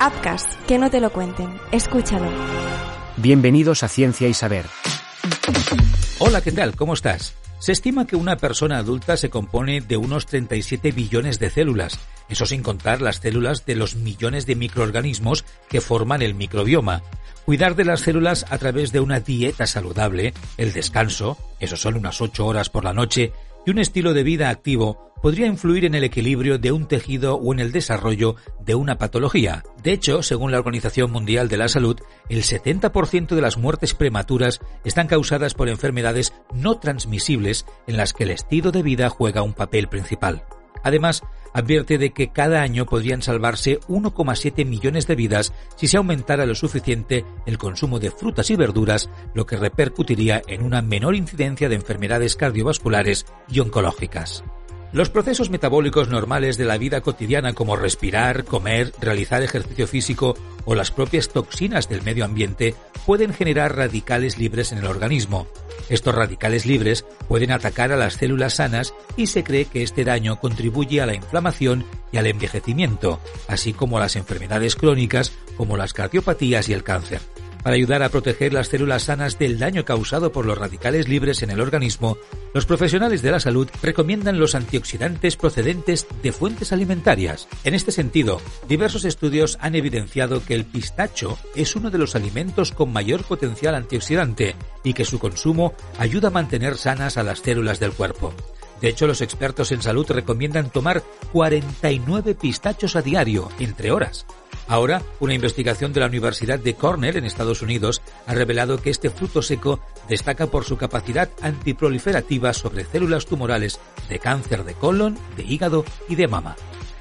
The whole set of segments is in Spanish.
Upcast, que no te lo cuenten. Escúchalo. Bienvenidos a Ciencia y Saber. Hola, ¿qué tal? ¿Cómo estás? Se estima que una persona adulta se compone de unos 37 billones de células, eso sin contar las células de los millones de microorganismos que forman el microbioma. Cuidar de las células a través de una dieta saludable, el descanso, eso son unas 8 horas por la noche, y un estilo de vida activo podría influir en el equilibrio de un tejido o en el desarrollo de una patología. De hecho, según la Organización Mundial de la Salud, el 70% de las muertes prematuras están causadas por enfermedades no transmisibles en las que el estilo de vida juega un papel principal. Además, advierte de que cada año podrían salvarse 1,7 millones de vidas si se aumentara lo suficiente el consumo de frutas y verduras, lo que repercutiría en una menor incidencia de enfermedades cardiovasculares y oncológicas. Los procesos metabólicos normales de la vida cotidiana como respirar, comer, realizar ejercicio físico o las propias toxinas del medio ambiente pueden generar radicales libres en el organismo. Estos radicales libres pueden atacar a las células sanas y se cree que este daño contribuye a la inflamación y al envejecimiento, así como a las enfermedades crónicas como las cardiopatías y el cáncer. Para ayudar a proteger las células sanas del daño causado por los radicales libres en el organismo, los profesionales de la salud recomiendan los antioxidantes procedentes de fuentes alimentarias. En este sentido, diversos estudios han evidenciado que el pistacho es uno de los alimentos con mayor potencial antioxidante y que su consumo ayuda a mantener sanas a las células del cuerpo. De hecho, los expertos en salud recomiendan tomar 49 pistachos a diario, entre horas. Ahora, una investigación de la Universidad de Cornell en Estados Unidos ha revelado que este fruto seco destaca por su capacidad antiproliferativa sobre células tumorales de cáncer de colon, de hígado y de mama.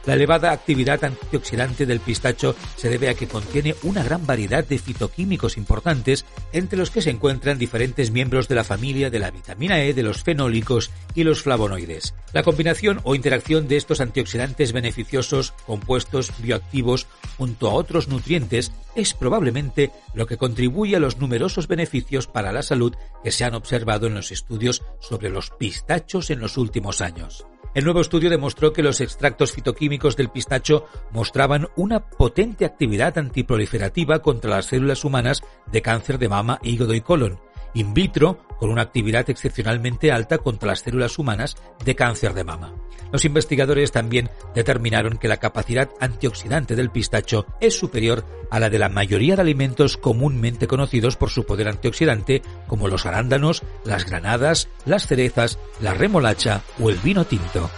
La elevada actividad antioxidante del pistacho se debe a que contiene una gran variedad de fitoquímicos importantes, entre los que se encuentran diferentes miembros de la familia de la vitamina E, de los fenólicos y los flavonoides. La combinación o interacción de estos antioxidantes beneficiosos, compuestos bioactivos, junto a otros nutrientes, es probablemente lo que contribuye a los numerosos beneficios para la salud que se han observado en los estudios sobre los pistachos en los últimos años. El nuevo estudio demostró que los extractos fitoquímicos del pistacho mostraban una potente actividad antiproliferativa contra las células humanas de cáncer de mama, hígado y colon, in vitro con una actividad excepcionalmente alta contra las células humanas de cáncer de mama. Los investigadores también determinaron que la capacidad antioxidante del pistacho es superior a la de la mayoría de alimentos comúnmente conocidos por su poder antioxidante, como los arándanos, las granadas, las cerezas, la remolacha o el vino tinto.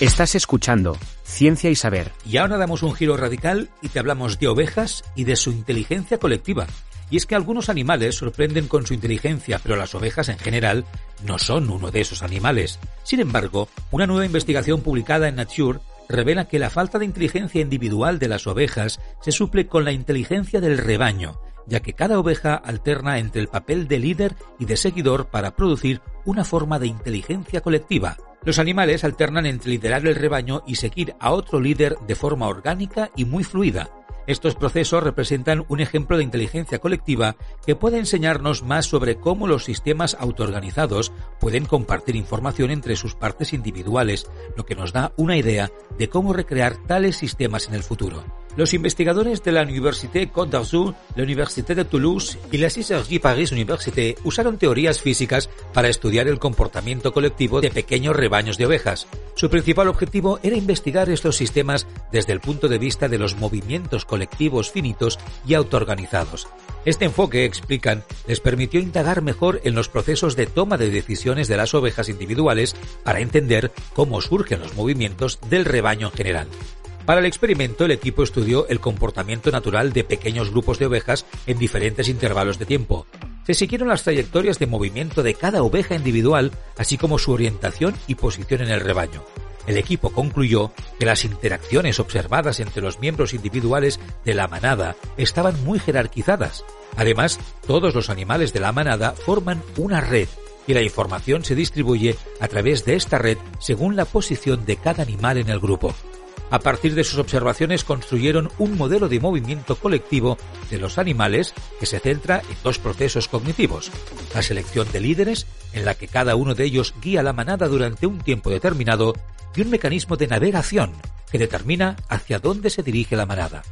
Estás escuchando Ciencia y Saber. Y ahora damos un giro radical y te hablamos de ovejas y de su inteligencia colectiva. Y es que algunos animales sorprenden con su inteligencia, pero las ovejas en general no son uno de esos animales. Sin embargo, una nueva investigación publicada en Nature revela que la falta de inteligencia individual de las ovejas se suple con la inteligencia del rebaño, ya que cada oveja alterna entre el papel de líder y de seguidor para producir una forma de inteligencia colectiva. Los animales alternan entre liderar el rebaño y seguir a otro líder de forma orgánica y muy fluida, estos procesos representan un ejemplo de inteligencia colectiva que puede enseñarnos más sobre cómo los sistemas autoorganizados pueden compartir información entre sus partes individuales, lo que nos da una idea de cómo recrear tales sistemas en el futuro. Los investigadores de la Université Côte d'Azur, la Université de Toulouse y la CISRG Paris Université usaron teorías físicas para estudiar el comportamiento colectivo de pequeños rebaños de ovejas. Su principal objetivo era investigar estos sistemas desde el punto de vista de los movimientos colectivos finitos y autoorganizados. Este enfoque, explican, les permitió indagar mejor en los procesos de toma de decisiones de las ovejas individuales para entender cómo surgen los movimientos del rebaño en general. Para el experimento, el equipo estudió el comportamiento natural de pequeños grupos de ovejas en diferentes intervalos de tiempo. Se siguieron las trayectorias de movimiento de cada oveja individual, así como su orientación y posición en el rebaño. El equipo concluyó que las interacciones observadas entre los miembros individuales de la manada estaban muy jerarquizadas. Además, todos los animales de la manada forman una red y la información se distribuye a través de esta red según la posición de cada animal en el grupo. A partir de sus observaciones construyeron un modelo de movimiento colectivo de los animales que se centra en dos procesos cognitivos. La selección de líderes, en la que cada uno de ellos guía la manada durante un tiempo determinado, y un mecanismo de navegación, que determina hacia dónde se dirige la manada.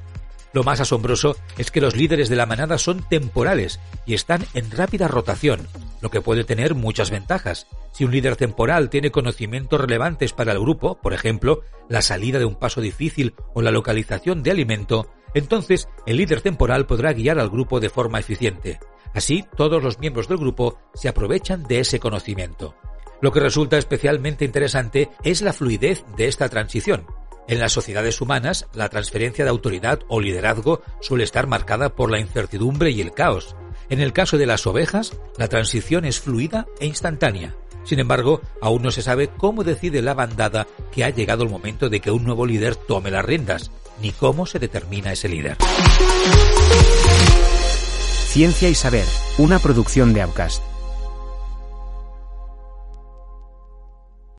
Lo más asombroso es que los líderes de la manada son temporales y están en rápida rotación, lo que puede tener muchas ventajas. Si un líder temporal tiene conocimientos relevantes para el grupo, por ejemplo, la salida de un paso difícil o la localización de alimento, entonces el líder temporal podrá guiar al grupo de forma eficiente. Así, todos los miembros del grupo se aprovechan de ese conocimiento. Lo que resulta especialmente interesante es la fluidez de esta transición. En las sociedades humanas, la transferencia de autoridad o liderazgo suele estar marcada por la incertidumbre y el caos. En el caso de las ovejas, la transición es fluida e instantánea. Sin embargo, aún no se sabe cómo decide la bandada que ha llegado el momento de que un nuevo líder tome las riendas, ni cómo se determina ese líder. Ciencia y Saber, una producción de Aucast.